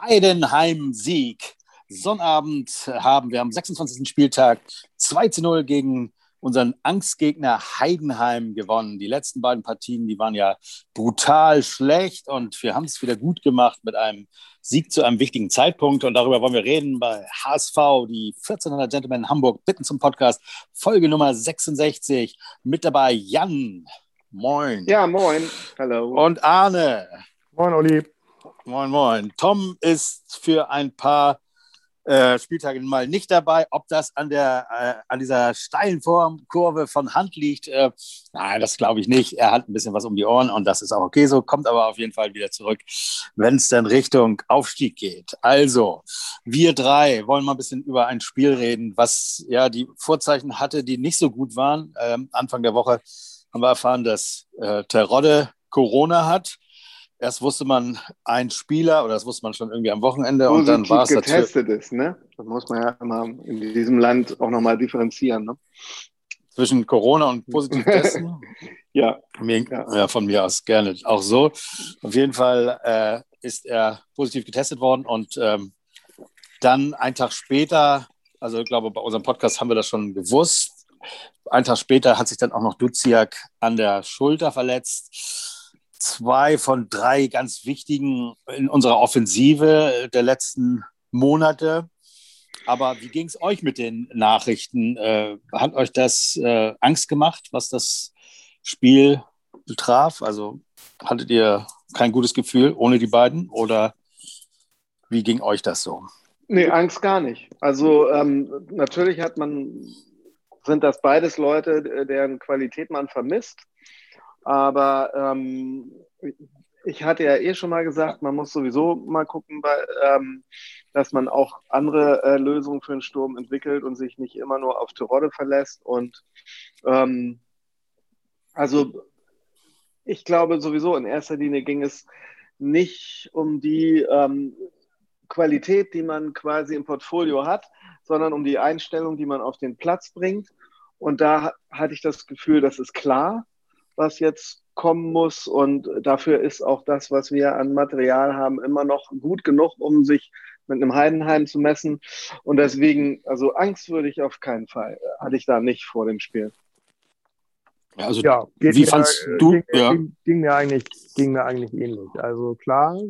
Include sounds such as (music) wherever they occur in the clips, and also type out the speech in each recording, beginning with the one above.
Heidenheim-Sieg. Sonnabend haben wir am 26. Spieltag 2 zu 0 gegen unseren Angstgegner Heidenheim gewonnen. Die letzten beiden Partien, die waren ja brutal schlecht und wir haben es wieder gut gemacht mit einem Sieg zu einem wichtigen Zeitpunkt. Und darüber wollen wir reden bei HSV, die 1400 Gentlemen Hamburg bitten zum Podcast, Folge Nummer 66. Mit dabei Jan. Moin. Ja, moin. Hallo. Und Arne. Moin, Olli. Moin, moin. Tom ist für ein paar äh, Spieltage mal nicht dabei. Ob das an, der, äh, an dieser steilen Formkurve von Hand liegt, äh, nein, das glaube ich nicht. Er hat ein bisschen was um die Ohren und das ist auch okay so, kommt aber auf jeden Fall wieder zurück, wenn es dann Richtung Aufstieg geht. Also, wir drei wollen mal ein bisschen über ein Spiel reden, was ja die Vorzeichen hatte, die nicht so gut waren. Ähm, Anfang der Woche haben wir erfahren, dass äh, Terodde Corona hat. Erst wusste man ein Spieler oder das wusste man schon irgendwie am Wochenende und dann war es getestet ist, ne? Das muss man ja immer in diesem Land auch nochmal differenzieren, ne? zwischen Corona und positiv (laughs) testen. Ja. Mir, Ja. ja. von mir aus gerne auch so. Auf jeden Fall äh, ist er positiv getestet worden und ähm, dann einen Tag später, also ich glaube, bei unserem Podcast haben wir das schon gewusst. Einen Tag später hat sich dann auch noch Duziak an der Schulter verletzt. Zwei von drei ganz wichtigen in unserer Offensive der letzten Monate. Aber wie ging es euch mit den Nachrichten? Äh, hat euch das äh, Angst gemacht, was das Spiel betraf? Also hattet ihr kein gutes Gefühl ohne die beiden oder wie ging euch das so? Nee, Angst gar nicht. Also ähm, natürlich hat man, sind das beides Leute, deren Qualität man vermisst. Aber ähm, ich hatte ja eh schon mal gesagt, man muss sowieso mal gucken, bei, ähm, dass man auch andere äh, Lösungen für den Sturm entwickelt und sich nicht immer nur auf Terodde verlässt. Und ähm, also ich glaube sowieso, in erster Linie ging es nicht um die ähm, Qualität, die man quasi im Portfolio hat, sondern um die Einstellung, die man auf den Platz bringt. Und da ha- hatte ich das Gefühl, das ist klar, was jetzt kommen muss. Und dafür ist auch das, was wir an Material haben, immer noch gut genug, um sich mit einem Heidenheim zu messen. Und deswegen, also Angst würde ich auf keinen Fall, hatte ich da nicht vor dem Spiel. Ja, also Ja, Wie mir, fandst äh, du- Ging, ja. ging, ging, mir eigentlich, ging mir eigentlich ähnlich. Also klar,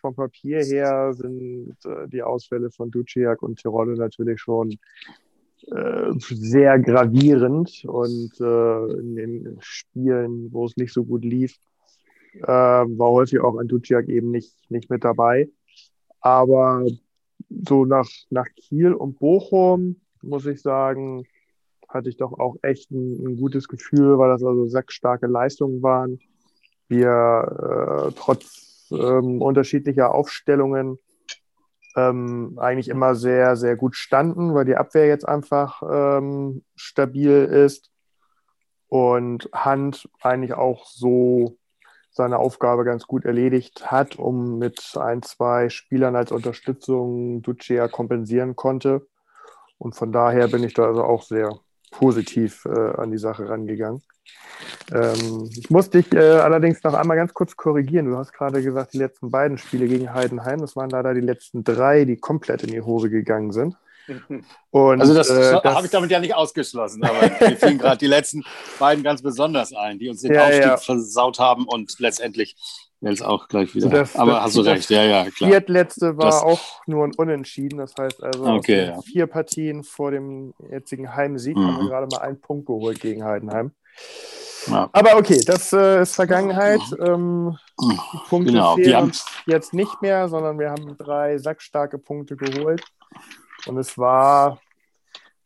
vom Papier her sind äh, die Ausfälle von Duciak und Tirole natürlich schon äh, sehr gravierend und äh, in den Spielen, wo es nicht so gut lief, äh, war häufig auch ein Duciak eben nicht, nicht mit dabei. Aber so nach, nach Kiel und Bochum muss ich sagen, hatte ich doch auch echt ein, ein gutes Gefühl, weil das also sackstarke Leistungen waren. Wir äh, trotz ähm, unterschiedlicher Aufstellungen ähm, eigentlich immer sehr, sehr gut standen, weil die Abwehr jetzt einfach ähm, stabil ist und Hand eigentlich auch so seine Aufgabe ganz gut erledigt hat, um mit ein, zwei Spielern als Unterstützung Ducea kompensieren konnte. Und von daher bin ich da also auch sehr positiv äh, an die Sache rangegangen. Ähm, ich muss dich äh, allerdings noch einmal ganz kurz korrigieren. Du hast gerade gesagt, die letzten beiden Spiele gegen Heidenheim, das waren leider die letzten drei, die komplett in die Hose gegangen sind. (laughs) Und, Also das, äh, habe ich damit ja nicht ausgeschlossen, aber mir fielen gerade die letzten beiden ganz besonders ein, die uns den Ja, Aufstieg ja. versaut haben und letztendlich jetzt auch gleich wieder. Das- aber das- hast du das recht, ja, ja, klar. Viertletzte war Das- auch nur ein Unentschieden. Das heißt also, Okay, ja. vier Partien vor dem jetzigen Heimsieg Mhm. haben wir gerade mal einen Punkt geholt gegen Heidenheim. Ja. Aber okay, das äh, ist Vergangenheit. Ähm, die Punkte Genau, fehlen haben- jetzt nicht mehr, sondern wir haben drei sackstarke Punkte geholt. Und es war,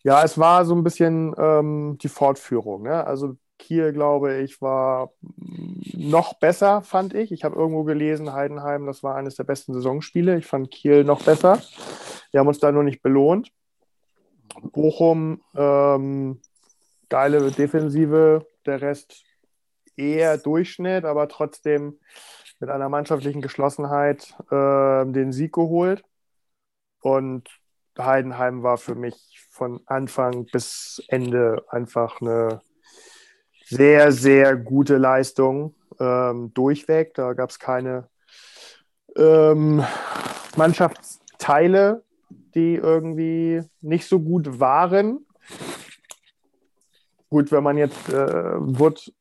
ja, es war so ein bisschen ähm, die Fortführung. Ne? Also Kiel, glaube ich, war noch besser, fand ich. Ich habe irgendwo gelesen, Heidenheim, das war eines der besten Saisonspiele. Ich fand Kiel noch besser. Wir haben uns da nur nicht belohnt. Bochum, ähm, geile Defensive, der Rest eher Durchschnitt, aber trotzdem mit einer mannschaftlichen Geschlossenheit äh, den Sieg geholt. Und Heidenheim war für mich von Anfang bis Ende einfach eine sehr, sehr gute Leistung ähm, durchweg. Da gab es keine ähm, Mannschaftsteile, die irgendwie nicht so gut waren. Gut, wenn man jetzt äh, Wood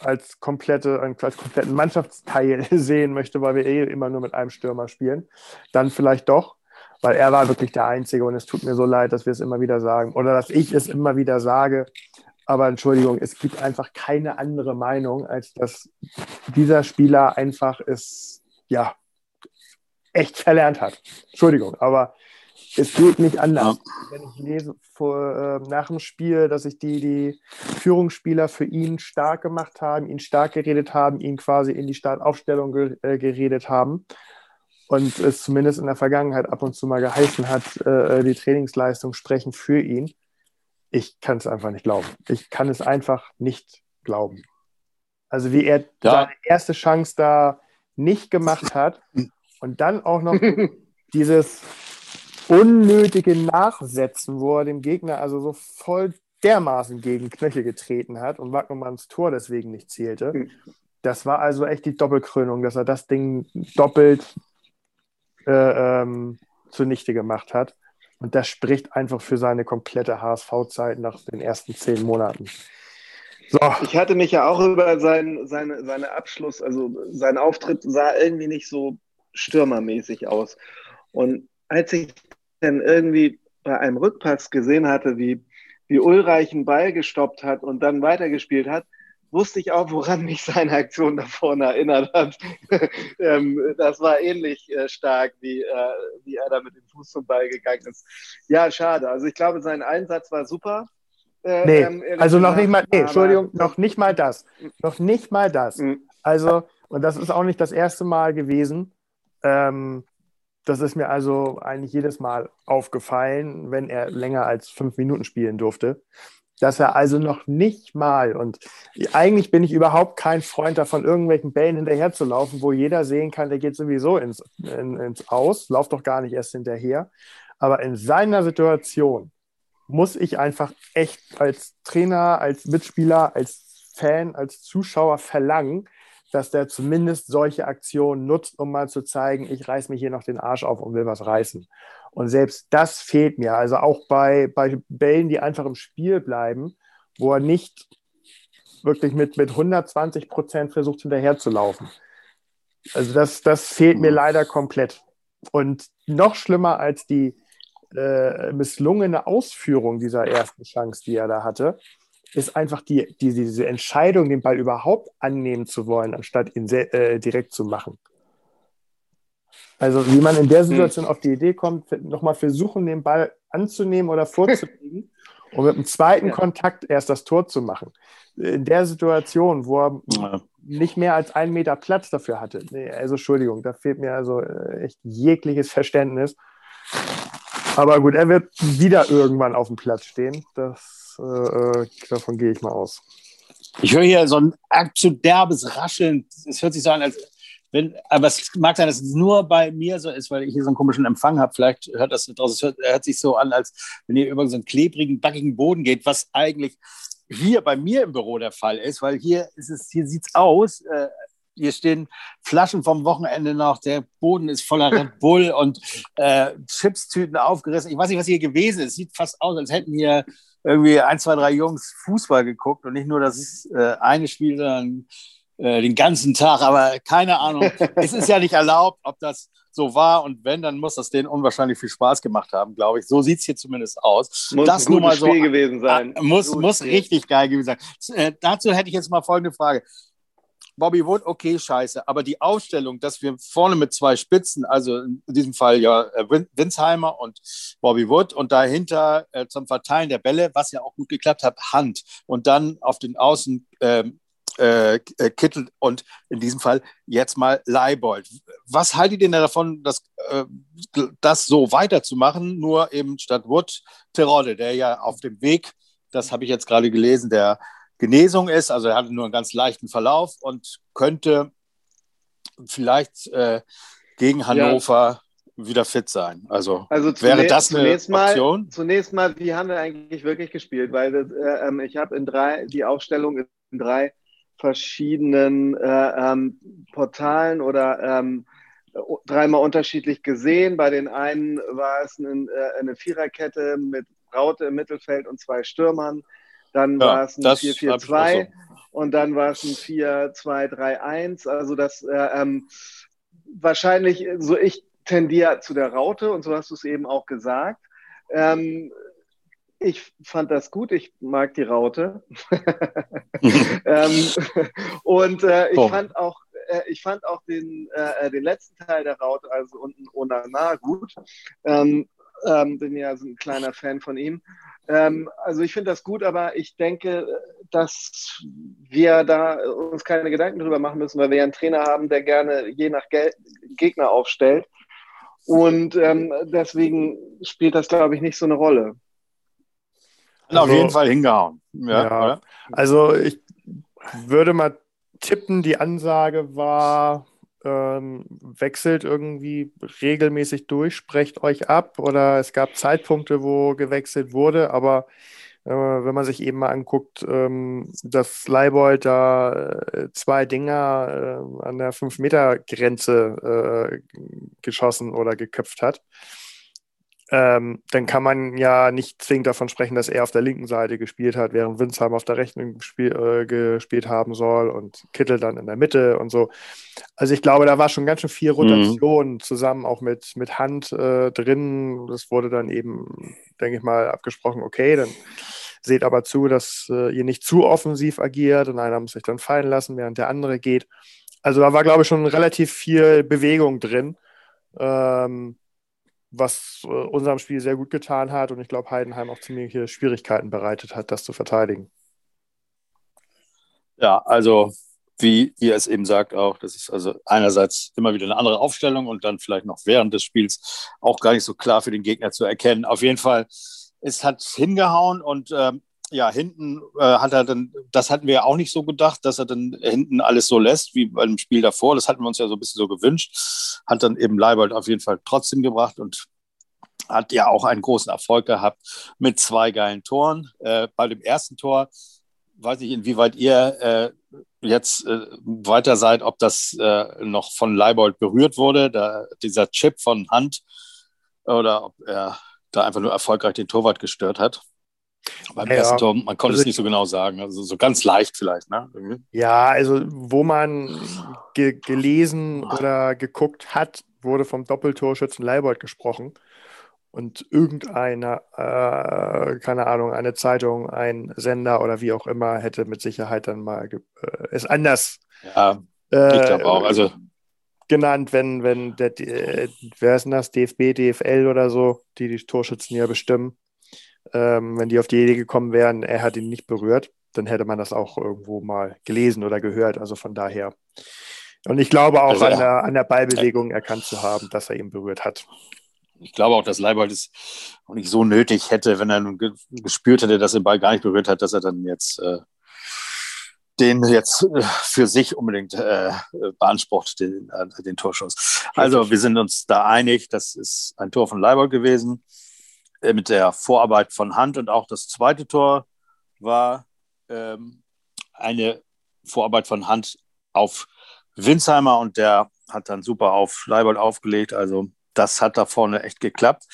als, komplette, als kompletten Mannschaftsteil (laughs) sehen möchte, weil wir eh immer nur mit einem Stürmer spielen, dann vielleicht doch, weil er war wirklich der Einzige und es tut mir so leid, dass wir es immer wieder sagen oder dass ich es immer wieder sage. Aber Entschuldigung, es gibt einfach keine andere Meinung, als dass dieser Spieler einfach es, ja, echt verlernt hat. Entschuldigung, aber es geht nicht anders. Ja. Wenn ich lese vor, äh, nach dem Spiel, dass sich die, die Führungsspieler für ihn stark gemacht haben, ihn stark geredet haben, ihn quasi in die Startaufstellung ge äh, geredet haben und es zumindest in der Vergangenheit ab und zu mal geheißen hat, äh, die Trainingsleistung sprechen für ihn. Ich kann es einfach nicht glauben. Ich kann es einfach nicht glauben. Also wie er ja. seine erste Chance da nicht gemacht hat (laughs) und dann auch noch dieses unnötige Nachsetzen, wo er dem Gegner also so voll dermaßen gegen Knöchel getreten hat und Wagnermanns Tor deswegen nicht zählte. Hm. Das war also echt die Doppelkrönung, dass er das Ding doppelt äh, ähm, zunichte gemacht hat. Und das spricht einfach für seine komplette HSV-Zeit nach den ersten zehn Monaten. So. Ich hatte mich ja auch über sein, seine, seine Abschluss, also sein Auftritt sah irgendwie nicht so stürmermäßig aus. Und als ich dann irgendwie bei einem Rückpass gesehen hatte, wie, wie Ulreich einen Ball gestoppt hat und dann weitergespielt hat, wusste ich auch, woran mich seine Aktion da vorne erinnert hat. (laughs) ähm, das war ähnlich äh, stark, wie, äh, wie er da mit dem Fuß zum Ball gegangen ist. Ja, schade. Also ich glaube, sein Einsatz war super. Äh, nee, ähm, also noch nicht mal, nee, Entschuldigung, noch nicht mal das. Noch nicht mal das. Mhm. Also, und das ist auch nicht das erste Mal gewesen. Ähm, das ist mir also eigentlich jedes Mal aufgefallen, wenn er länger als fünf Minuten spielen durfte dass er also noch nicht mal, und eigentlich bin ich überhaupt kein Freund davon, irgendwelchen Bällen hinterherzulaufen, wo jeder sehen kann, der geht sowieso ins, in, ins Aus, lauft doch gar nicht erst hinterher. Aber in seiner Situation muss ich einfach echt als Trainer, als Mitspieler, als Fan, als Zuschauer verlangen, dass der zumindest solche Aktionen nutzt, um mal zu zeigen, ich reiß mich hier noch den Arsch auf und will was reißen. Und selbst das fehlt mir. Also auch bei, bei Bällen, die einfach im Spiel bleiben, wo er nicht wirklich mit, mit 120 Prozent versucht, hinterher zu laufen. Also das, das fehlt mir leider komplett. Und noch schlimmer als die äh, misslungene Ausführung dieser ersten Chance, die er da hatte, ist einfach die, die, diese Entscheidung, den Ball überhaupt annehmen zu wollen, anstatt ihn sehr, äh, direkt zu machen. Also wie man in der hm. Situation hm. auf die Idee kommt, nochmal versuchen, den Ball anzunehmen oder vorzulegen (laughs) und mit dem zweiten ja. Kontakt erst das Tor zu machen. In der Situation, wo er ja. nicht mehr als einen Meter Platz dafür hatte. Nee, also Entschuldigung, da fehlt mir also äh, echt jegliches Verständnis. Aber gut, er wird wieder irgendwann auf dem Platz stehen. Das, äh, äh davon gehe ich mal aus. Ich höre hier so ein zu derbes Rascheln. Es hört sich so an, als wenn, aber es mag sein, dass es nur bei mir so ist, weil ich hier so einen komischen Empfang habe. Vielleicht hört das draußen, es hört, hört sich so an, als wenn ihr über so einen klebrigen, backigen Boden geht, was eigentlich hier bei mir im Büro der Fall ist, weil hier ist es, hier sieht es aus. Äh, hier stehen Flaschen vom Wochenende noch, der Boden ist voller (laughs) Red Bull und äh, Chipstüten aufgerissen. Ich weiß nicht, was hier gewesen ist. Sieht fast aus, als hätten hier irgendwie ein, zwei, drei Jungs Fußball geguckt und nicht nur das äh, eine Spiel, sondern äh, den ganzen Tag, aber keine Ahnung. (laughs) es ist ja nicht erlaubt, ob das so war und wenn, dann muss das denen unwahrscheinlich viel Spaß gemacht haben, glaube ich. So sieht es hier zumindest aus. Muss das ein nur mal so, Spiel gewesen sein. Äh, muss muss richtig geil gewesen sein. Äh, dazu hätte ich jetzt mal folgende Frage. Bobby Wood, okay, scheiße. Aber die Aufstellung, dass wir vorne mit zwei Spitzen, also in diesem Fall ja äh, Winsheimer und Bobby Wood und dahinter äh, zum Verteilen der Bälle, was ja auch gut geklappt hat, Hand. Und dann auf den Außen ähm, äh, äh, Kittel und in diesem Fall jetzt mal Leibold. Was haltet ihr denn davon, das, äh, das so weiterzumachen, nur eben statt Wood Terodde, der ja auf dem Weg, das habe ich jetzt gerade gelesen, der Genesung ist, also er hatte nur einen ganz leichten Verlauf und könnte vielleicht äh, gegen Hannover ja. wieder fit sein. Also, also wäre das eine zunächst Option? Mal, zunächst mal, wie haben wir eigentlich wirklich gespielt? Weil äh, ähm, ich habe in drei, die Aufstellung in drei verschiedenen äh, ähm, Portalen oder ähm, dreimal unterschiedlich gesehen. Bei den einen war es eine, äh, eine Viererkette mit Raute im Mittelfeld und zwei Stürmern. Dann ja, war es ein 4-4-2 so. und dann war es ein 4-2-3-1. Also das äh, ähm, wahrscheinlich, so ich tendiere zu der Raute und so hast du es eben auch gesagt. Ähm, ich fand das gut, ich mag die Raute. (laughs) ähm, und äh, ich oh. fand auch, äh, ich fand auch den, äh, den letzten Teil der Raute, also unten Onana, gut. Ähm, ähm, bin ja so ein kleiner Fan von ihm. Ähm, also ich finde das gut, aber ich denke, dass wir da uns keine Gedanken drüber machen müssen, weil wir ja einen Trainer haben, der gerne je nach Gel Gegner aufstellt. Und ähm, deswegen spielt das, glaube ich, nicht so eine Rolle. Also, auf jeden Fall hingehauen. Ja, ja. Also ich würde mal tippen, die Ansage war, ähm, wechselt irgendwie regelmäßig durch, sprecht euch ab oder es gab Zeitpunkte, wo gewechselt wurde, aber äh, wenn man sich eben mal anguckt, ähm, dass Leibold da äh, zwei Dinger äh, an der 5-Meter-Grenze äh, geschossen oder geköpft hat, ähm, dann kann man ja nicht zwingend davon sprechen, dass er auf der linken Seite gespielt hat, während Winsheim auf der rechten gespiel, äh, gespielt haben soll und Kittel dann in der Mitte und so. Also ich glaube, da war schon ganz schön viel Rotation mhm. zusammen auch mit, mit Hand äh, drin. Das wurde dann eben, denke ich mal, abgesprochen, okay, dann seht aber zu, dass äh, ihr nicht zu offensiv agiert und einer muss sich dann fallen lassen, während der andere geht. Also da war, glaube ich, schon relativ viel Bewegung drin. Ähm, was äh, unserem Spiel sehr gut getan hat und ich glaube, Heidenheim auch ziemliche Schwierigkeiten bereitet hat, das zu verteidigen. Ja, also wie ihr es eben sagt auch, das ist also einerseits immer wieder eine andere Aufstellung und dann vielleicht noch während des Spiels auch gar nicht so klar für den Gegner zu erkennen. Auf jeden Fall, es hat hingehauen und ähm, ja, hinten äh, hat er dann, das hatten wir ja auch nicht so gedacht, dass er dann hinten alles so lässt wie beim Spiel davor. Das hatten wir uns ja so ein bisschen so gewünscht. Hat dann eben Leibold auf jeden Fall trotzdem gebracht und hat ja auch einen großen Erfolg gehabt mit zwei geilen Toren. Äh, bei dem ersten Tor weiß ich, inwieweit ihr äh, jetzt äh, weiter seid, ob das äh, noch von Leibold berührt wurde, da, dieser Chip von Hand, oder ob er da einfach nur erfolgreich den Torwart gestört hat. Beim ja, ersten Tor, man konnte also, es nicht so genau sagen. Also so ganz leicht vielleicht, ne? Ja, also wo man ge gelesen oder geguckt hat, wurde vom Doppeltorschützen Leibold gesprochen. Und irgendeiner, äh, keine Ahnung, eine Zeitung, ein Sender oder wie auch immer, hätte mit Sicherheit dann mal äh, es anders ja, äh, ich glaube auch. Also genannt, wenn, wenn der, äh, wer ist denn das, DFB, DFL oder so, die die Torschützen ja bestimmen, ähm, wenn die auf die Idee gekommen wären, er hat ihn nicht berührt, dann hätte man das auch irgendwo mal gelesen oder gehört. Also von daher. Und ich glaube auch also, an, der, an der Ballbewegung erkannt zu haben, dass er ihn berührt hat. Ich glaube auch, dass Leibold es auch nicht so nötig hätte, wenn er nun gespürt hätte, dass er den Ball gar nicht berührt hat, dass er dann jetzt äh, den jetzt äh, für sich unbedingt äh, beansprucht, den, äh, den Torschuss. Also wir sind uns da einig, das ist ein Tor von Leibold gewesen. Äh, mit der Vorarbeit von Hand und auch das zweite Tor war ähm, eine Vorarbeit von Hand auf Winsheimer und der hat dann super auf Leibold aufgelegt. Also das hat da vorne echt geklappt.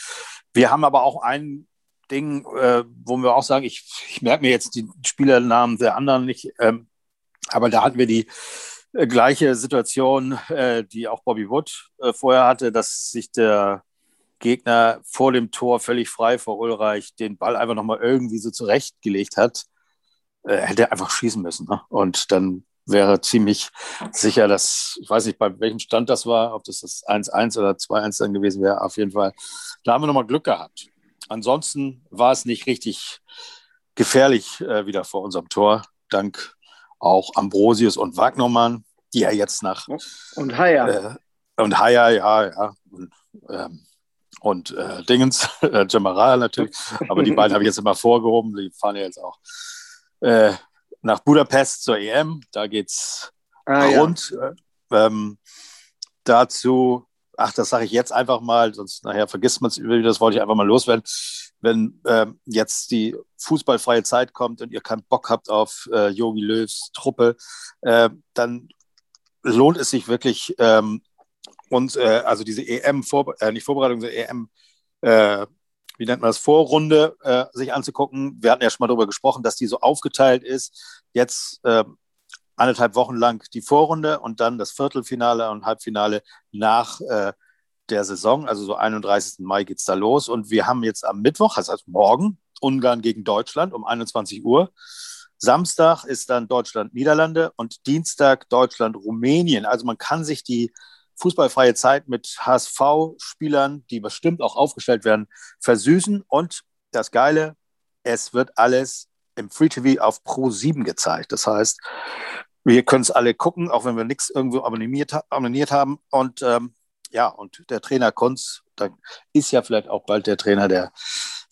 Wir haben aber auch ein Ding, äh, wo wir auch sagen, ich, ich merke mir jetzt die Spielernamen der anderen nicht, ähm, aber da hatten wir die äh, gleiche Situation, äh, die auch Bobby Wood äh, vorher hatte, dass sich der Gegner vor dem Tor völlig frei vor Ulreich den Ball einfach nochmal irgendwie so zurechtgelegt hat, äh, hätte er einfach schießen müssen. Ne? Und dann wäre ziemlich sicher, dass, ich weiß nicht, bei welchem Stand das war, ob das das 1-1 oder 2-1 dann gewesen wäre, auf jeden Fall. Da haben wir nochmal Glück gehabt. Ansonsten war es nicht richtig gefährlich äh, wieder vor unserem Tor, dank auch Ambrosius und Wagnermann, die ja jetzt nach. Und Haya. Äh, und Haya, ja, ja. Und, ähm, und äh, Dingens, (laughs) äh, Jamaral natürlich. Aber die beiden habe ich jetzt immer vorgehoben. Die fahren ja jetzt auch äh, nach Budapest zur EM. Da geht es ah, rund. Ja. Ähm, dazu, ach, das sage ich jetzt einfach mal, sonst nachher vergisst man es, das wollte ich einfach mal loswerden. Wenn ähm, jetzt die fußballfreie Zeit kommt und ihr keinen Bock habt auf Yogi äh, Löws Truppe, äh, dann lohnt es sich wirklich, ähm, uns, äh, also diese EM, -Vor äh, nicht Vorbereitung, sondern EM, äh, wie nennt man das, Vorrunde äh, sich anzugucken. Wir hatten ja schon mal darüber gesprochen, dass die so aufgeteilt ist. Jetzt äh, anderthalb Wochen lang die Vorrunde und dann das Viertelfinale und Halbfinale nach äh, der Saison. Also so 31. Mai geht es da los. Und wir haben jetzt am Mittwoch, das heißt morgen, Ungarn gegen Deutschland um 21 Uhr. Samstag ist dann Deutschland-Niederlande und Dienstag Deutschland-Rumänien. Also man kann sich die fußballfreie Zeit mit HSV-Spielern, die bestimmt auch aufgestellt werden, versüßen. Und das Geile, es wird alles im Free TV auf Pro 7 gezeigt. Das heißt, wir können es alle gucken, auch wenn wir nichts irgendwo abonniert, abonniert haben. Und ähm, ja, und der Trainer Kunz, dann ist ja vielleicht auch bald der Trainer, der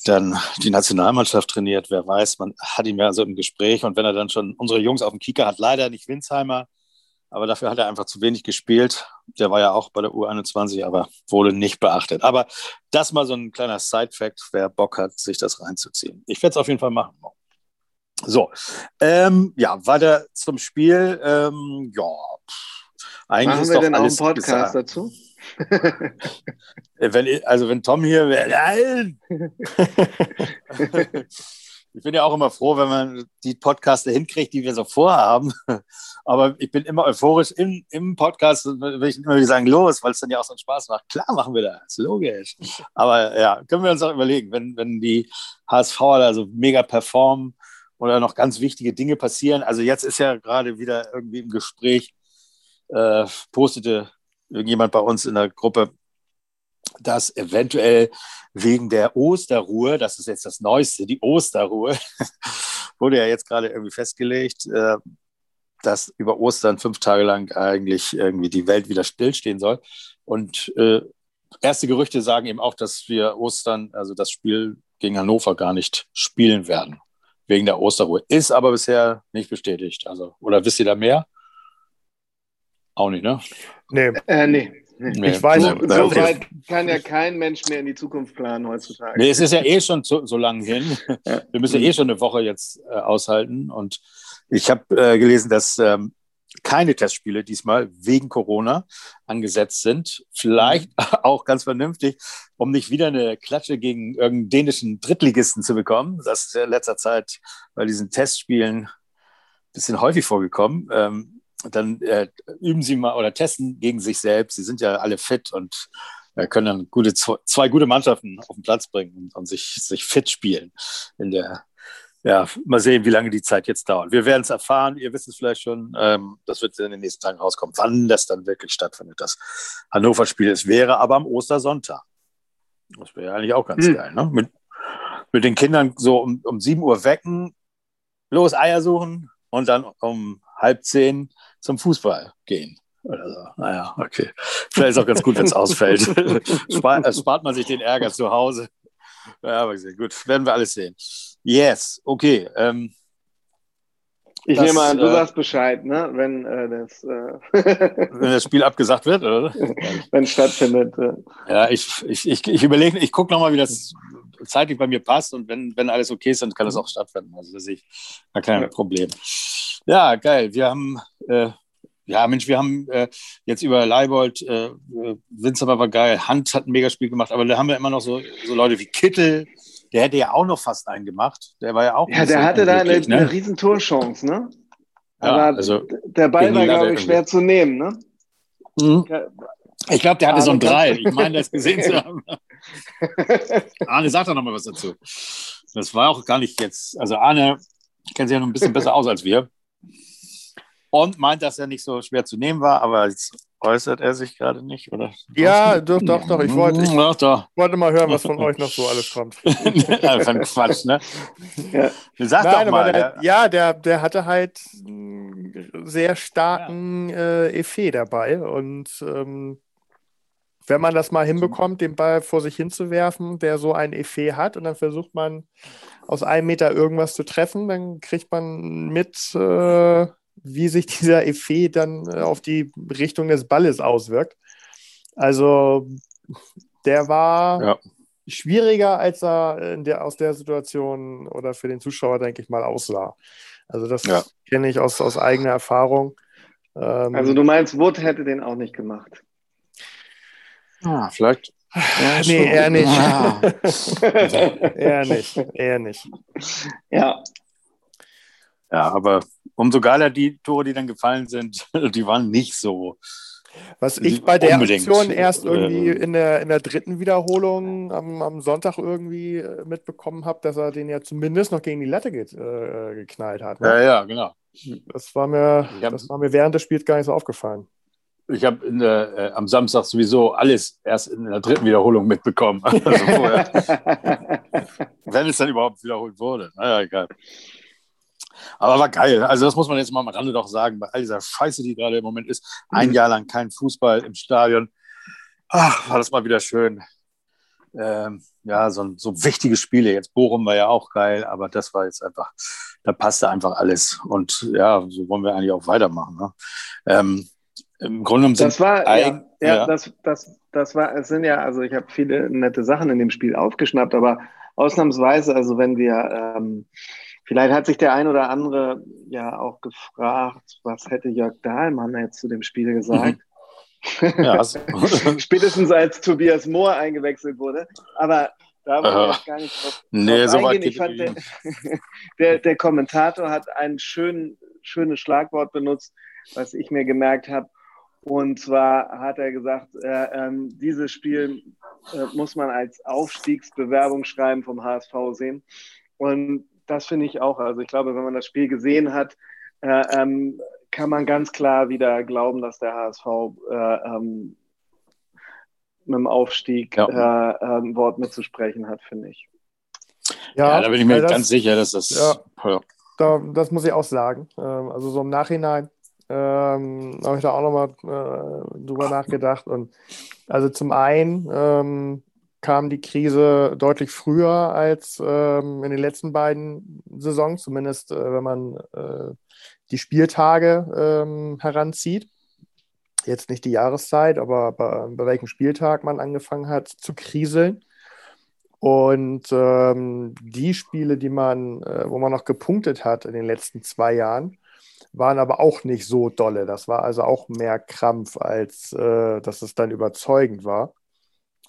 dann die Nationalmannschaft trainiert. Wer weiß, man hat ihn ja so im Gespräch. Und wenn er dann schon unsere Jungs auf dem Kicker hat, leider nicht Winsheimer, aber dafür hat er einfach zu wenig gespielt. Der war ja auch bei der U21, aber wurde nicht beachtet. Aber das mal so ein kleiner Side-Fact, wer Bock hat, sich das reinzuziehen. Ich werde es auf jeden Fall machen. So, ähm, ja, weiter zum Spiel. Ähm, ja, eigentlich Machen ist wir denn auch einen Podcast gesagt. dazu? wenn, also wenn Tom hier wäre, nein! (laughs) ich bin ja auch immer froh, wenn man die Podcasts hinkriegt, die wir so vorhaben. (laughs) Aber ich bin immer euphorisch im, im Podcast, will ich immer wieder sagen, los, weil es dann ja auch so einen Spaß macht. Klar machen wir das, logisch. Aber ja, können wir uns auch überlegen, wenn, wenn die HSVer da so mega performen oder noch ganz wichtige Dinge passieren. Also jetzt ist ja gerade wieder irgendwie im Gespräch, äh, postete irgendjemand bei uns in der Gruppe, dass eventuell wegen der Osterruhe, das ist jetzt das Neueste, die Osterruhe, (laughs) wurde ja jetzt gerade irgendwie festgelegt, äh, dass über Ostern fünf Tage lang eigentlich irgendwie die Welt wieder stillstehen soll. Und äh, erste Gerüchte sagen eben auch, dass wir Ostern, also das Spiel gegen Hannover gar nicht spielen werden, wegen der Osterruhe. Ist aber bisher nicht bestätigt. Also, oder wisst ihr da mehr? Auch nicht, ne? Nee. Äh, nee. Nee, ich weiß, so, so weit kann ja kein Mensch mehr in die Zukunft planen heutzutage. Nee, es ist ja eh schon so, so lange hin. Ja. Wir müssen ja eh schon eine Woche jetzt äh, aushalten. Und ich habe äh, gelesen, dass ähm, keine Testspiele diesmal wegen Corona angesetzt sind. Vielleicht mhm. (laughs) auch ganz vernünftig, um nicht wieder eine Klatsche gegen irgendeinen dänischen Drittligisten zu bekommen. Das ist ja in letzter Zeit bei diesen Testspielen ein bisschen häufig vorgekommen. Ähm, dann äh, üben sie mal oder testen gegen sich selbst. Sie sind ja alle fit und äh, können dann gute, zwei gute Mannschaften auf den Platz bringen und, und sich, sich fit spielen in der ja, mal sehen, wie lange die Zeit jetzt dauert. Wir werden es erfahren, ihr wisst es vielleicht schon, ähm, das wird in den nächsten Tagen rauskommen, wann das dann wirklich stattfindet, das Hannover-Spiel. Es wäre aber am Ostersonntag. Das wäre eigentlich auch ganz hm. geil, ne? Mit, mit den Kindern so um, um 7 Uhr wecken, los Eier suchen und dann um halb zehn zum Fußball gehen. Oder so. Naja, okay. Vielleicht ist auch ganz gut, wenn es (laughs) ausfällt. spart, äh, spart man sich den Ärger zu Hause. Ja, aber gut, werden wir alles sehen. Yes, okay. Ähm, ich das, nehme an, du äh, sagst Bescheid, ne? wenn, äh, das, äh (laughs) wenn das Spiel abgesagt wird, oder? wenn es stattfindet. Ja, ich, ich, ich, ich überlege, ich gucke nochmal, wie das zeitlich bei mir passt und wenn, wenn alles okay ist, dann kann das auch stattfinden. Also das ich da kein. Problem. Ja, geil. Wir haben, äh, ja, Mensch, wir haben äh, jetzt über Leibold, äh, Winzer war geil, Hand hat ein Megaspiel gemacht, aber da haben wir immer noch so, so Leute wie Kittel, der hätte ja auch noch fast einen gemacht. Der war ja auch. Ja, der hatte da eine, ne? eine riesen Torchance, ne? Aber ja, also der Ball war, glaube ich, schwer zu nehmen, ne? Mhm. Ich glaube, der hatte so ein Drei. Ich meine, das gesehen zu haben. (laughs) Arne, sag doch noch mal was dazu. Das war auch gar nicht jetzt. Also Arne kennt sich ja noch ein bisschen besser aus als wir und meint, dass er nicht so schwer zu nehmen war, aber jetzt äußert er sich gerade nicht, oder? Ja, doch, doch, doch. Ich wollte, ich doch, doch. wollte mal hören, was von euch noch so alles kommt. (laughs) Von Quatsch, ne? Ja. Sag Nein, doch mal. Der, ja, der, der hatte halt einen sehr starken ja. äh, Effet dabei und ähm, wenn man das mal hinbekommt, den Ball vor sich hinzuwerfen, der so ein Effet hat, und dann versucht man aus einem Meter irgendwas zu treffen, dann kriegt man mit, äh, wie sich (laughs) dieser Effekt dann äh, auf die Richtung des Balles auswirkt. Also der war ja. schwieriger, als er der, aus der Situation oder für den Zuschauer, denke ich mal, aussah. Also das ja. kenne ich aus, aus eigener Erfahrung. Ähm, also du meinst, Wood hätte den auch nicht gemacht? Ah, vielleicht. Ja, nee, eher nicht. Ah. (laughs) eher nicht. Eher nicht. Ja. Ja, aber umso geiler die Tore, die dann gefallen sind, (laughs) die waren nicht so. Was ich bei der Unbedingt. Aktion erst irgendwie in der, in der dritten Wiederholung am, am Sonntag irgendwie äh, mitbekommen habe, dass er den ja zumindest noch gegen die Latte get, äh, geknallt hat. Ne? Ja, ja, genau. Das war, mir, hab, das war mir während des Spiels gar nicht so aufgefallen. Ich habe äh, am Samstag sowieso alles erst in der dritten Wiederholung mitbekommen. (laughs) Also. (laughs) Wenn es dann überhaupt wiederholt wurde. Naja, egal. Aber war geil. Also, das muss man jetzt mal am Rande doch sagen. Bei all dieser Scheiße, die gerade im Moment ist, ein mhm. Jahr lang kein Fußball im Stadion. Ach, war das mal wieder schön. Ähm, ja, so, so wichtige Spiele. Jetzt Bochum war ja auch geil, aber das war jetzt einfach, da passte einfach alles. Und ja, so wollen wir eigentlich auch weitermachen. Ne? Ähm, Im Grunde genommen das war, ein, ja, ja, ja, Das, das, das war, es sind ja, also ich habe viele nette Sachen in dem Spiel aufgeschnappt, aber ausnahmsweise, also wenn wir ähm, Vielleicht hat sich der ein oder andere ja auch gefragt, was hätte Jörg Dahlmann jetzt zu dem Spiel gesagt. Ja, also. (laughs) Spätestens als Tobias Mohr eingewechselt wurde. Aber da wir jetzt gar nicht drauf, nee, so eingehen. Ich fand, der, der, der, Kommentator hat ein schön, schönes Schlagwort benutzt, was ich mir gemerkt habe. Und zwar hat er gesagt, äh, ähm, dieses Spiel äh, muss man als Aufstiegsbewerbung schreiben vom HSV sehen. Und das finde ich auch. Also ich glaube, wenn man das Spiel gesehen hat, äh, ähm, kann man ganz klar wieder glauben, dass der HSV äh, ähm, mit dem Aufstieg ja. äh, ein ähm, Wort mitzusprechen hat, finde ich. Ja, ja, da bin ich mir das, ganz sicher, dass das. Ja, ja. Da, das muss ich auch sagen. Ähm, also so im Nachhinein ähm, habe ich da auch nochmal äh, drüber nachgedacht. Und also zum einen ähm, kam die Krise deutlich früher als ähm, in den letzten beiden Saisons, zumindest äh, wenn man äh, die Spieltage ähm, heranzieht. Jetzt nicht die Jahreszeit, aber bei, bei, welchem Spieltag man angefangen hat zu kriseln. Und ähm, die Spiele, die man, äh, wo man noch gepunktet hat in den letzten zwei Jahren, waren aber auch nicht so dolle. Das war also auch mehr Krampf, als äh, dass es dann überzeugend war.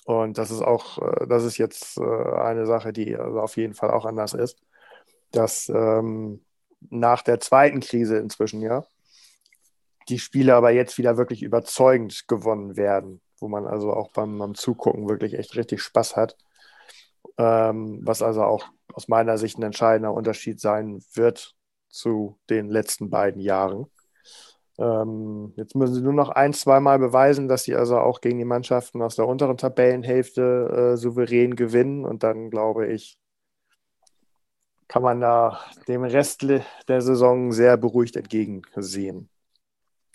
Und das ist auch, äh, das ist jetzt äh, eine Sache, die also auf jeden Fall auch anders ist, dass ähm, nach der zweiten Krise inzwischen ja die Spiele aber jetzt wieder wirklich überzeugend gewonnen werden, wo man also auch beim, beim Zugucken wirklich echt richtig Spaß hat. Ähm, was also auch aus meiner Sicht ein entscheidender Unterschied sein wird zu den letzten beiden Jahren. Ähm, jetzt müssen sie nur noch ein, zweimal beweisen, dass sie also auch gegen die Mannschaften aus der unteren Tabellenhälfte äh, souverän gewinnen. Und dann glaube ich, kann man da dem Rest der Saison sehr beruhigt entgegensehen.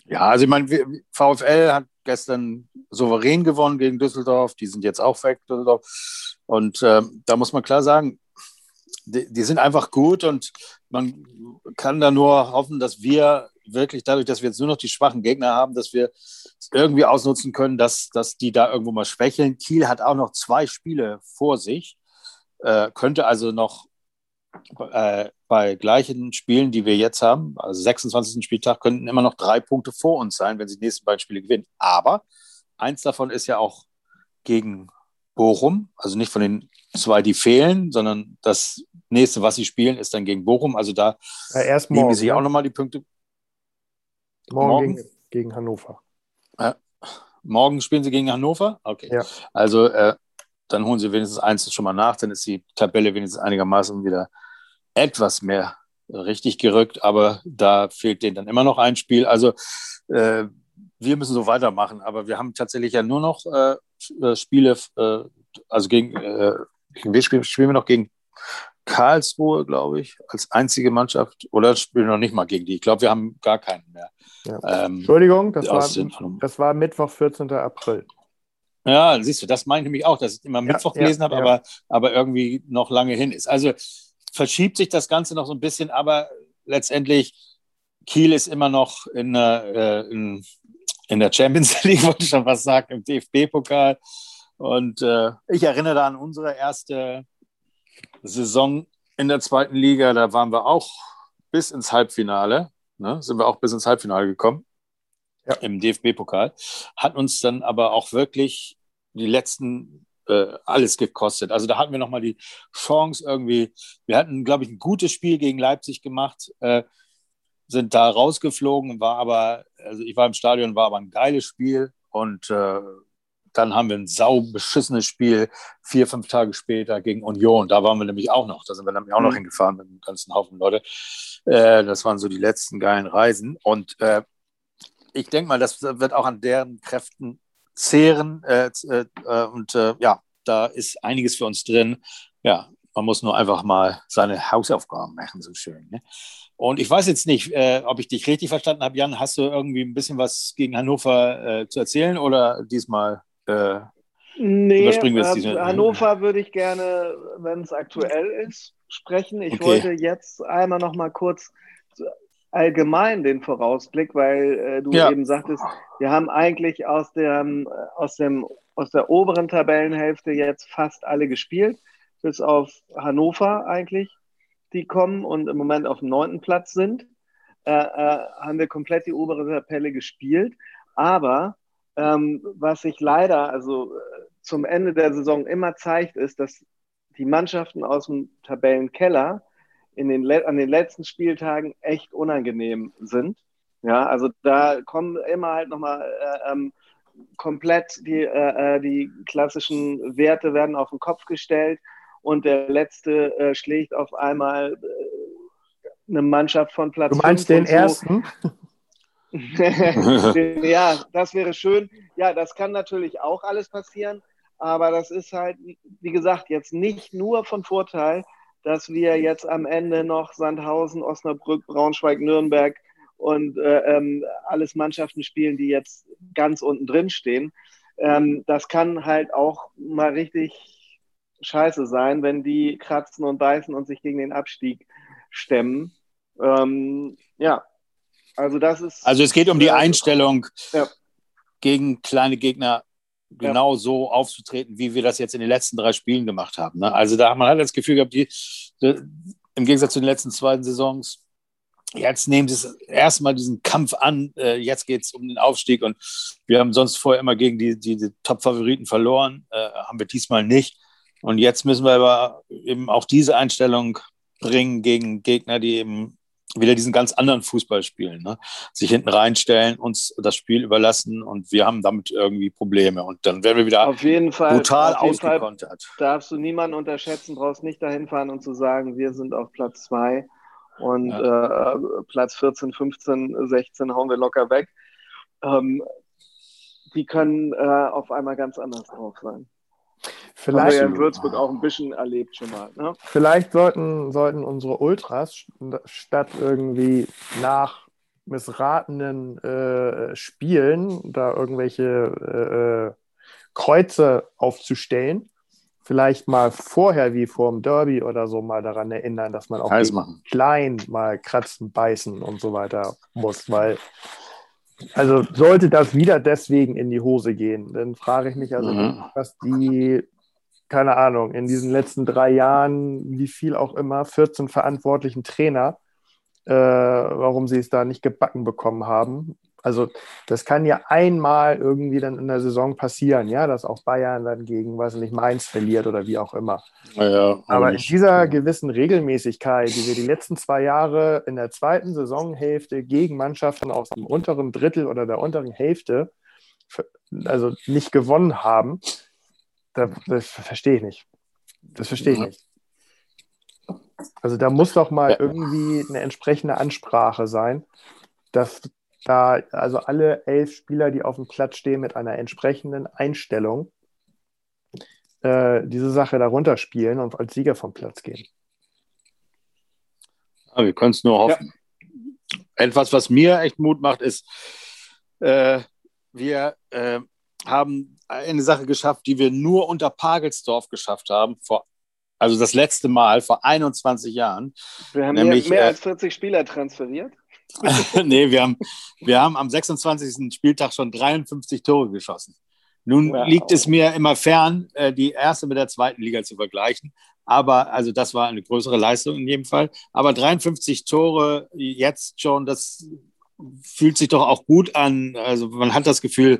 Ja, also ich meine, VfL hat gestern souverän gewonnen gegen Düsseldorf. Die sind jetzt auch weg, Düsseldorf. Und äh, da muss man klar sagen, die, die, sind einfach gut und man kann da nur hoffen, dass wir wirklich dadurch, dass wir jetzt nur noch die schwachen Gegner haben, dass wir es irgendwie ausnutzen können, dass, dass die da irgendwo mal schwächeln. Kiel hat auch noch zwei Spiele vor sich, äh, könnte also noch äh, bei gleichen Spielen, die wir jetzt haben, also 26. Spieltag, könnten immer noch drei Punkte vor uns sein, wenn sie die nächsten beiden Spiele gewinnen. Aber eins davon ist ja auch gegen Bochum, also nicht von den zwei, die fehlen, sondern das nächste, was sie spielen, ist dann gegen Bochum. Also da ja, erst morgen, nehmen sie ja. auch nochmal die Punkte. Morgen, morgen? Gegen, gegen, Hannover. Äh, morgen spielen sie gegen Hannover? Okay. Ja. Also äh, dann holen sie wenigstens eins schon mal nach, dann ist die Tabelle wenigstens einigermaßen wieder etwas mehr richtig gerückt, aber da fehlt denen dann immer noch ein Spiel. Also äh, wir müssen so weitermachen, aber wir haben tatsächlich ja nur noch äh, äh Spiele, äh, also gegen, äh, wir spielen, spielen wir noch gegen Karlsruhe, glaube ich, als einzige Mannschaft. Oder spielen wir noch nicht mal gegen die. Ich glaube, wir haben gar keinen mehr. Ja. Ähm, Entschuldigung, das war, das war Mittwoch, 14. April. Ja, siehst du, das meine ich nämlich auch, dass ich immer Mittwoch ja, gelesen ja, habe, ja. Aber, aber irgendwie noch lange hin ist. Also verschiebt sich das Ganze noch so ein bisschen, aber letztendlich Kiel ist immer noch in, äh, in, in der Champions (laughs) League, wollte ich schon was sagen, im DFB-Pokal. Und äh, ich erinnere da an unsere erste Saison in der zweiten Liga. Da waren wir auch bis ins Halbfinale ne, sind wir auch bis ins Halbfinale gekommen ja. im DFB-Pokal. Hat uns dann aber auch wirklich die letzten äh, alles gekostet. Also da hatten wir nochmal die Chance irgendwie. Wir hatten, glaube ich, ein gutes Spiel gegen Leipzig gemacht, äh, sind da rausgeflogen, war aber, also ich war im Stadion, war aber ein geiles Spiel und äh, dann haben wir ein saubeschissenes Spiel vier, fünf Tage später gegen Union. Da waren wir nämlich auch noch. Da sind wir nämlich auch noch mhm. hingefahren mit einem ganzen Haufen Leute. Äh, das waren so die letzten geilen Reisen. Und äh, ich denke mal, das wird auch an deren Kräften zehren. Äh, äh, äh, und äh, ja, da ist einiges für uns drin. Ja, man muss nur einfach mal seine Hausaufgaben machen, so schön. Ne? Und ich weiß jetzt nicht, äh, ob ich dich richtig verstanden habe, Jan. Hast du irgendwie ein bisschen was gegen Hannover äh, zu erzählen oder diesmal nee, überspringen wir es? Diese, Hannover würde ich gerne, wenn es aktuell ist, sprechen. Ich okay. wollte jetzt einmal noch mal kurz allgemein den Vorausblick, weil äh, du ja. eben sagtest, wir haben eigentlich aus, dem, aus, dem, aus der oberen Tabellenhälfte jetzt fast alle gespielt, bis auf Hannover eigentlich, die kommen und im Moment auf dem neunten Platz sind. Äh, äh, haben wir komplett die obere Tabelle gespielt. Aber ähm, was sich leider also äh, zum Ende der Saison immer zeigt, ist, dass die Mannschaften aus dem Tabellenkeller in den, an den letzten Spieltagen echt unangenehm sind. Ja, also da kommen immer halt nochmal äh, ähm, komplett die, äh, äh, die klassischen Werte werden auf den Kopf gestellt und der letzte äh, schlägt auf einmal äh, eine Mannschaft von Platz. Du meinst den so. ersten? (laughs) ja, das wäre schön. Ja, das kann natürlich auch alles passieren, aber das ist halt, wie gesagt, jetzt nicht nur von Vorteil, dass wir jetzt am Ende noch Sandhausen, Osnabrück, Braunschweig, Nürnberg und äh, ähm, alles Mannschaften spielen, die jetzt ganz unten drin stehen. Ähm, das kann halt auch mal richtig scheiße sein, wenn die kratzen und beißen und sich gegen den Abstieg stemmen. Ähm, ja, also das ist. Also es geht um die Einstellung ja. gegen kleine Gegner genau ja. so aufzutreten, wie wir das jetzt in den letzten drei Spielen gemacht haben. Ne? Also da man hat das Gefühl gehabt, die, die, im Gegensatz zu den letzten zwei Saisons, jetzt nehmen sie es erstmal diesen Kampf an, äh, jetzt geht es um den Aufstieg und wir haben sonst vorher immer gegen die, die, die Top-Favoriten verloren, äh, haben wir diesmal nicht. Und jetzt müssen wir aber eben auch diese Einstellung bringen gegen Gegner, die eben wieder diesen ganz anderen Fußball spielen. Ne? Sich hinten reinstellen, uns das Spiel überlassen und wir haben damit irgendwie Probleme. Und dann werden wir wieder auf jeden Fall, brutal auf jeden ausgekontert. Fall darfst du niemanden unterschätzen, brauchst nicht dahin fahren und zu sagen, wir sind auf Platz zwei und ja. äh, Platz 14, 15, 16 hauen wir locker weg. Ähm, die können äh, auf einmal ganz anders drauf sein. Vielleicht, Haben wir ja in Würzburg auch ein bisschen erlebt schon mal. Ne? Vielleicht sollten, sollten unsere Ultras statt irgendwie nach missratenen äh, Spielen da irgendwelche äh, Kreuze aufzustellen, vielleicht mal vorher wie vor dem Derby oder so mal daran erinnern, dass man auch klein mal kratzen, beißen und so weiter muss, weil also sollte das wieder deswegen in die Hose gehen, dann frage ich mich also, mhm. was die, keine Ahnung, in diesen letzten drei Jahren, wie viel auch immer, 14 verantwortlichen Trainer, äh, warum sie es da nicht gebacken bekommen haben, also das kann ja einmal irgendwie dann in der Saison passieren, ja, dass auch Bayern dann gegen, weiß nicht, Mainz verliert oder wie auch immer. Ja, aber in dieser gewissen Regelmäßigkeit, die wir die letzten zwei Jahre in der zweiten Saisonhälfte gegen Mannschaften aus dem unteren Drittel oder der unteren Hälfte, also nicht gewonnen haben, das, das verstehe ich nicht. Das verstehe ich nicht. Also da muss doch mal irgendwie eine entsprechende Ansprache sein, dass da also alle elf Spieler, die auf dem Platz stehen, mit einer entsprechenden Einstellung äh, diese Sache darunter spielen und als Sieger vom Platz gehen. Ja, wir können es nur hoffen. Ja. Etwas, was mir echt Mut macht, ist, äh, wir äh, haben eine Sache geschafft, die wir nur unter Pagelsdorf geschafft haben, vor, also das letzte Mal vor 21 Jahren. Wir haben nämlich, mehr, mehr als 40 äh, Spieler transferiert. (laughs) nee, wir haben, wir haben am 26. Spieltag schon 53 Tore geschossen. Nun wow. liegt es mir immer fern, äh, die erste mit der zweiten Liga zu vergleichen. Aber, also das war eine größere Leistung in jedem Fall. Aber 53 Tore jetzt schon, das fühlt sich doch auch gut an. Also man hat das Gefühl,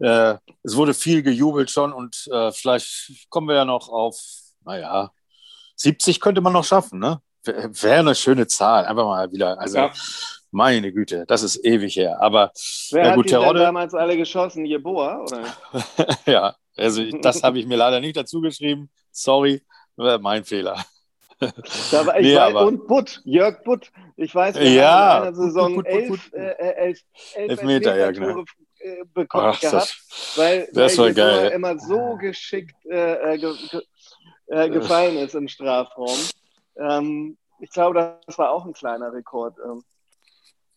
äh, es wurde viel gejubelt schon und äh, vielleicht kommen wir ja noch auf, naja, 70 könnte man noch schaffen, ne? Wäre eine schöne Zahl, einfach mal wieder. Also, ja. Meine Güte, das ist ewig her. Aber wer gut, hat denn damals alle geschossen? Jeboa, oder? (laughs) ja, also das habe ich mir leider nicht dazu geschrieben. Sorry, mein Fehler. Da war, ich nee, weiß, und Butt, Jörg Butt. Ich weiß, wir ja, in einer Saison Butt, Butt, Butt, elf, äh, elf, elf, elf Meter, ja, genau. Äh, bekommen Ach, gehabt, das, weil, das weil war immer so geschickt äh, äh ge, ge, äh, gefallen ist im Strafraum. Ähm, ich glaube, das war auch ein kleiner Rekord. Ähm.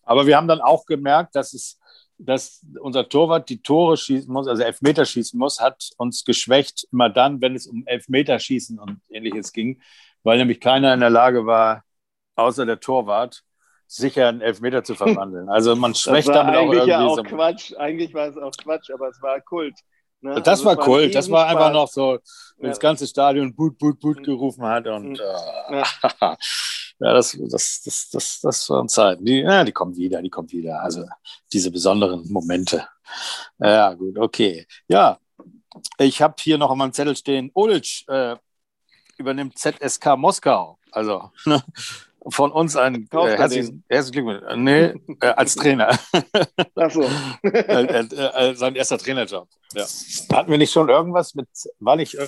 Aber wir haben dann auch gemerkt, dass es dass unser Torwart die Tore schießen muss, also Elfmeter schießen muss, hat uns geschwächt, immer dann, wenn es um Elfmeterschießen und ähnliches ging, weil nämlich keiner in der Lage war, außer der Torwart, sicher einen Elfmeter zu verwandeln. Also man (laughs) schwächt damit auch irgendwie. Ja auch so Quatsch. Eigentlich war es auch Quatsch, aber es war Kult. Ne? Das also war Kult. Das war einfach noch so, wenn ja. das ganze Stadion Boot, Boot, Boot gerufen hat und äh, (laughs) ja. das, das, das, das, das waren Zeiten. Die, ja, die kommen wieder, die kommen wieder. Also diese besonderen Momente. Ja, gut, okay. Ja, ich habe hier noch auf meinem Zettel stehen, Olic äh, übernimmt ZSK Moskau. Also (laughs) ne, von uns ein äh, herzlichen, herzlichen Glückwunsch. Nee, äh, als (laughs) Trainer. Ach so. (laughs) äh, äh, äh sein erster Trainerjob. Ja. Hatten wir nicht schon irgendwas mit, war nicht, äh,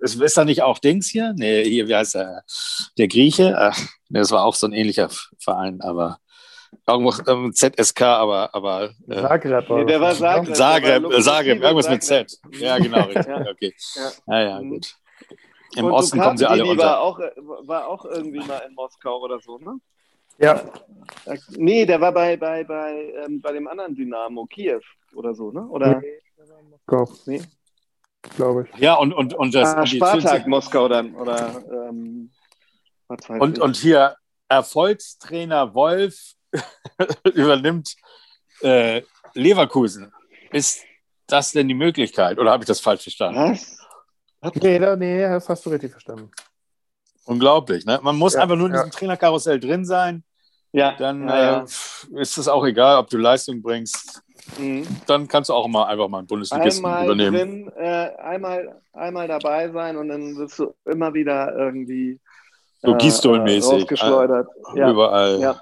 ist da nicht auch Dings hier? Nee, hier, wie heißt er? Der Grieche? Ach, nee, das war auch so ein ähnlicher Verein, aber irgendwo ähm, ZSK, aber. aber äh, Zagreb. Nee, der war Zagreb. Zagreb, Zagreb, irgendwas mit Z. Ja, genau, richtig. ja. Okay. Ja, ja, ja mhm. gut. Im und Osten kommen sie alle unter. War auch, war auch irgendwie mal in Moskau oder so, ne? Ja. Äh, nee, der war bei, bei, bei, ähm, bei dem anderen Dynamo, Kiew oder so, ne? Oder? Nee, Moskau. Nee. Glaube ich. Ja, und, und, und das. Ah, Spartak Moskau dann, oder. Ähm, und, und hier Erfolgstrainer Wolf (laughs) übernimmt äh, Leverkusen. Ist das denn die Möglichkeit? Oder habe ich das falsch verstanden? Was? Nee, da, nee, das hast du richtig verstanden. Unglaublich, ne? Man muss ja, einfach nur in diesem ja. Trainerkarussell drin sein. Ja. Dann ja, äh, ist es auch egal, ob du Leistung bringst. Mhm. Dann kannst du auch mal einfach mal einen Bundesligisten einmal übernehmen. Drin, äh, einmal, einmal dabei sein und dann wirst du immer wieder irgendwie so. Äh, rausgeschleudert. Äh, überall.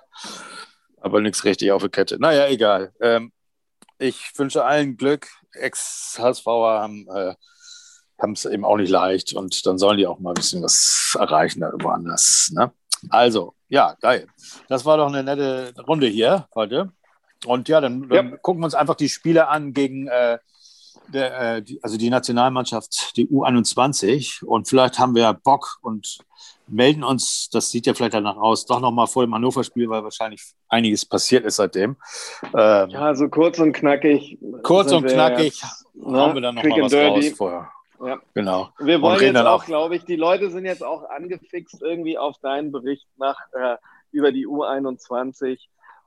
Aber nichts richtig auf der Kette. Naja, egal. Ähm, ich wünsche allen Glück. Ex-HSVer haben äh, haben es eben auch nicht leicht und dann sollen die auch mal ein bisschen was erreichen da woanders. Ne? Also, ja, geil. Das war doch eine nette Runde hier heute. Und ja, dann, dann ja. gucken wir uns einfach die Spiele an gegen äh, der, äh, die, also die Nationalmannschaft, die U21. Und vielleicht haben wir Bock und melden uns, das sieht ja vielleicht danach aus, doch nochmal vor dem Hannover-Spiel, weil wahrscheinlich einiges passiert ist seitdem. Ähm, ja, so kurz und knackig. Kurz und knackig ne? hauen wir dann nochmal was raus vorher. Ja. Genau. Wir wollen jetzt auch, glaube ich, die Leute sind jetzt auch angefixt irgendwie auf deinen Bericht nach äh, über die U21.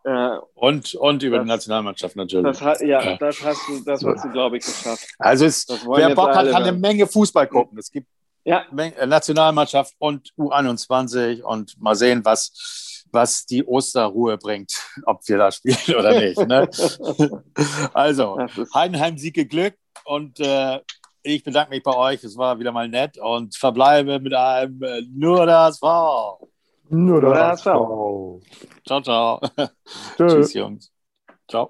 Äh, und, und über das, die Nationalmannschaft natürlich. Das hat, ja, ja, das hast du, das hast du, glaube ich, geschafft. Also es, wer Bock hat, kann eine Menge Fußball gucken. Es gibt ja. Menge, Nationalmannschaft und U21 und mal sehen, was, was die Osterruhe bringt, (laughs) ob wir da spielen oder nicht. Ne? (laughs) also, Heidenheim-Sieg Glück und äh, ich bedanke mich bei euch. Es war wieder mal nett und verbleibe mit einem äh, Nur das V. Nur das V. Ciao, ciao. (laughs) Tschüss, Jungs. Ciao.